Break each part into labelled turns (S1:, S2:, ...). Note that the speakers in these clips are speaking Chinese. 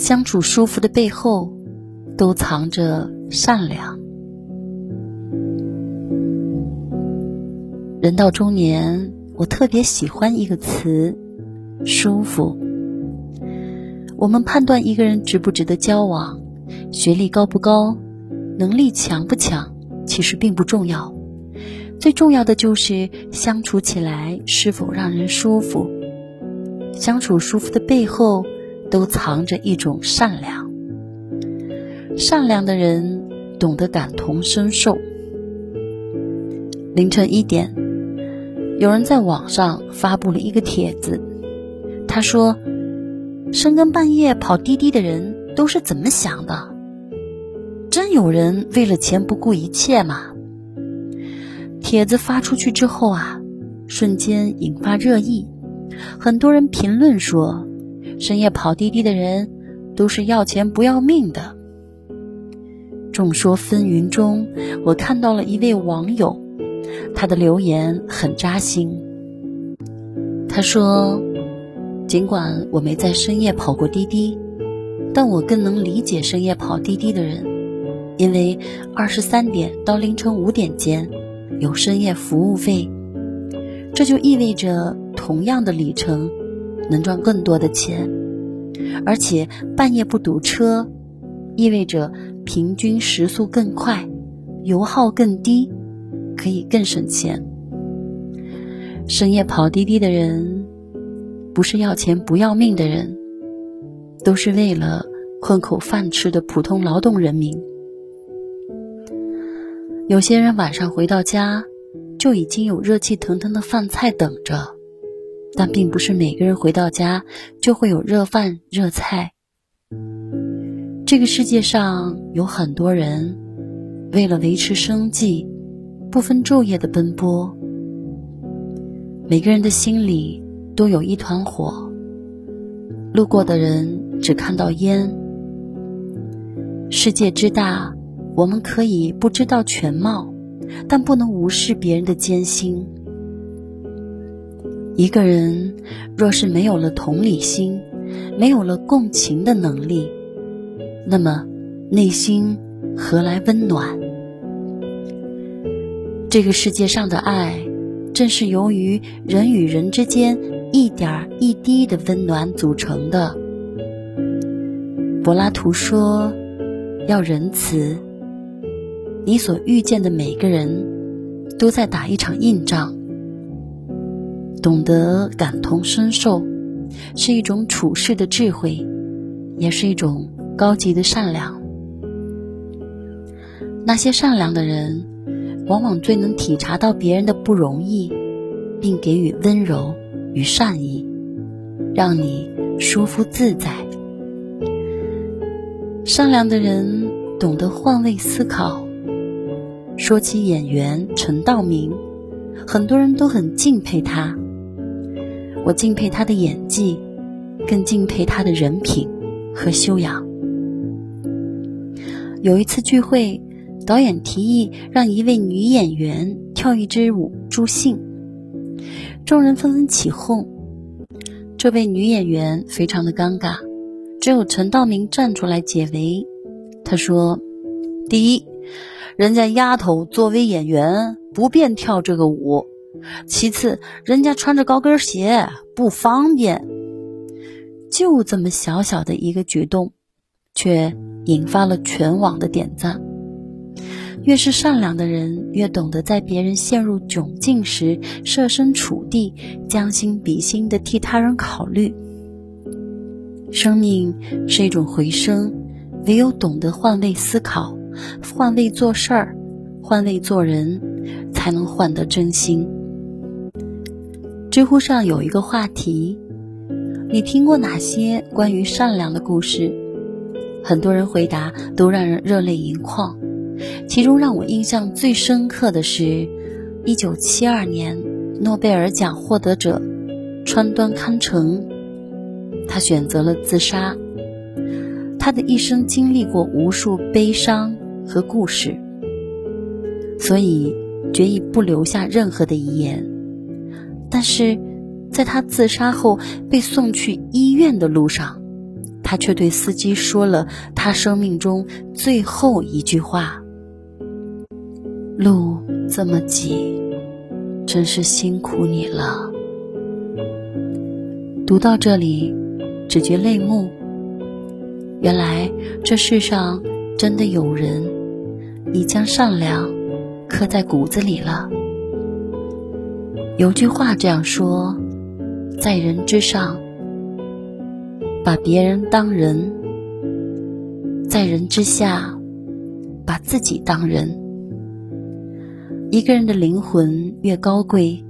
S1: 相处舒服的背后，都藏着善良。人到中年，我特别喜欢一个词——舒服。我们判断一个人值不值得交往，学历高不高，能力强不强，其实并不重要。最重要的就是相处起来是否让人舒服。相处舒服的背后，都藏着一种善良。善良的人懂得感同身受。凌晨一点，有人在网上发布了一个帖子，他说：“深更半夜跑滴滴的人都是怎么想的？真有人为了钱不顾一切吗？”帖子发出去之后啊，瞬间引发热议，很多人评论说，深夜跑滴滴的人都是要钱不要命的。众说纷纭中，我看到了一位网友，他的留言很扎心。他说：“尽管我没在深夜跑过滴滴，但我更能理解深夜跑滴滴的人，因为二十三点到凌晨五点间。”有深夜服务费，这就意味着同样的里程能赚更多的钱，而且半夜不堵车，意味着平均时速更快，油耗更低，可以更省钱。深夜跑滴滴的人，不是要钱不要命的人，都是为了混口饭吃的普通劳动人民。有些人晚上回到家，就已经有热气腾腾的饭菜等着，但并不是每个人回到家就会有热饭热菜。这个世界上有很多人为了维持生计，不分昼夜的奔波。每个人的心里都有一团火，路过的人只看到烟。世界之大。我们可以不知道全貌，但不能无视别人的艰辛。一个人若是没有了同理心，没有了共情的能力，那么内心何来温暖？这个世界上的爱，正是由于人与人之间一点一滴的温暖组成的。柏拉图说：“要仁慈。”你所遇见的每个人，都在打一场硬仗。懂得感同身受，是一种处世的智慧，也是一种高级的善良。那些善良的人，往往最能体察到别人的不容易，并给予温柔与善意，让你舒服自在。善良的人懂得换位思考。说起演员陈道明，很多人都很敬佩他。我敬佩他的演技，更敬佩他的人品和修养。有一次聚会，导演提议让一位女演员跳一支舞助兴，众人纷纷起哄。这位女演员非常的尴尬，只有陈道明站出来解围。他说：“第一。”人家丫头作为演员不便跳这个舞，其次人家穿着高跟鞋不方便。就这么小小的一个举动，却引发了全网的点赞。越是善良的人，越懂得在别人陷入窘境时设身处地、将心比心的替他人考虑。生命是一种回声，唯有懂得换位思考。换位做事儿，换位做人，才能换得真心。知乎上有一个话题：你听过哪些关于善良的故事？很多人回答都让人热泪盈眶。其中让我印象最深刻的是，一九七二年诺贝尔奖获得者川端康成，他选择了自杀。他的一生经历过无数悲伤。和故事，所以决意不留下任何的遗言。但是，在他自杀后被送去医院的路上，他却对司机说了他生命中最后一句话：“路这么挤，真是辛苦你了。”读到这里，只觉泪目。原来这世上真的有人已将善良刻在骨子里了。有句话这样说：“在人之上，把别人当人；在人之下，把自己当人。”一个人的灵魂越高贵，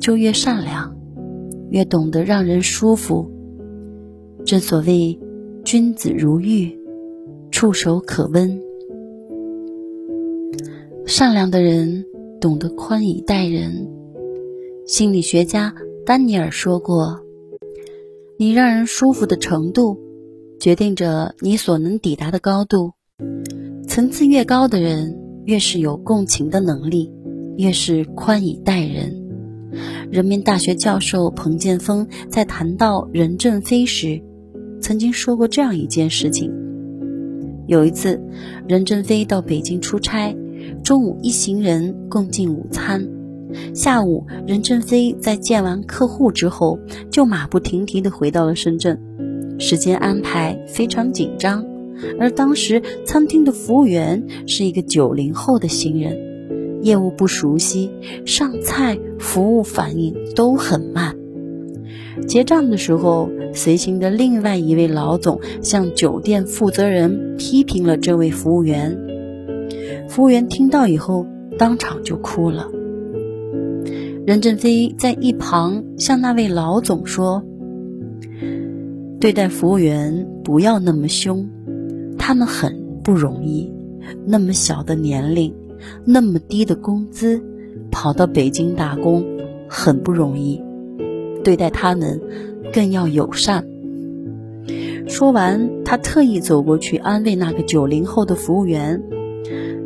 S1: 就越善良，越懂得让人舒服。正所谓。君子如玉，触手可温。善良的人懂得宽以待人。心理学家丹尼尔说过：“你让人舒服的程度，决定着你所能抵达的高度。层次越高的人，越是有共情的能力，越是宽以待人。”人民大学教授彭建峰在谈到任正非时。曾经说过这样一件事情：有一次，任正非到北京出差，中午一行人共进午餐。下午，任正非在见完客户之后，就马不停蹄地回到了深圳，时间安排非常紧张。而当时餐厅的服务员是一个九零后的新人，业务不熟悉，上菜服务反应都很慢。结账的时候，随行的另外一位老总向酒店负责人批评了这位服务员。服务员听到以后，当场就哭了。任正非在一旁向那位老总说：“对待服务员不要那么凶，他们很不容易，那么小的年龄，那么低的工资，跑到北京打工，很不容易。”对待他们更要友善。说完，他特意走过去安慰那个九零后的服务员。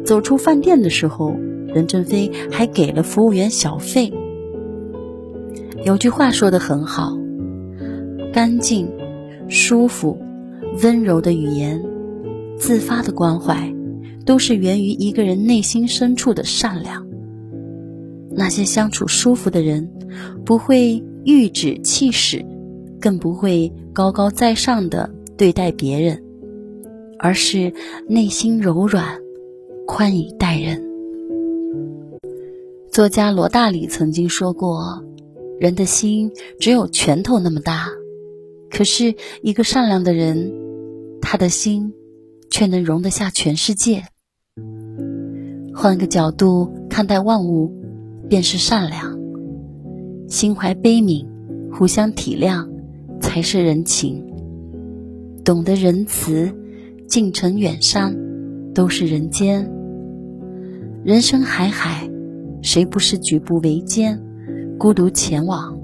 S1: 走出饭店的时候，任正非还给了服务员小费。有句话说的很好：干净、舒服、温柔的语言，自发的关怀，都是源于一个人内心深处的善良。那些相处舒服的人，不会。颐指气使，更不会高高在上的对待别人，而是内心柔软，宽以待人。作家罗大里曾经说过：“人的心只有拳头那么大，可是一个善良的人，他的心却能容得下全世界。”换个角度看待万物，便是善良。心怀悲悯，互相体谅，才是人情。懂得仁慈，近程远山，都是人间。人生海海，谁不是举步维艰，孤独前往？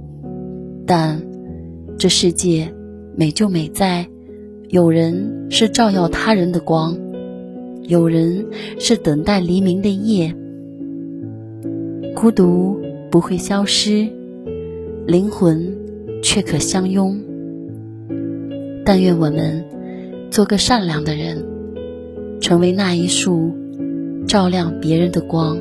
S1: 但这世界美就美在，有人是照耀他人的光，有人是等待黎明的夜。孤独不会消失。灵魂却可相拥。但愿我们做个善良的人，成为那一束照亮别人的光。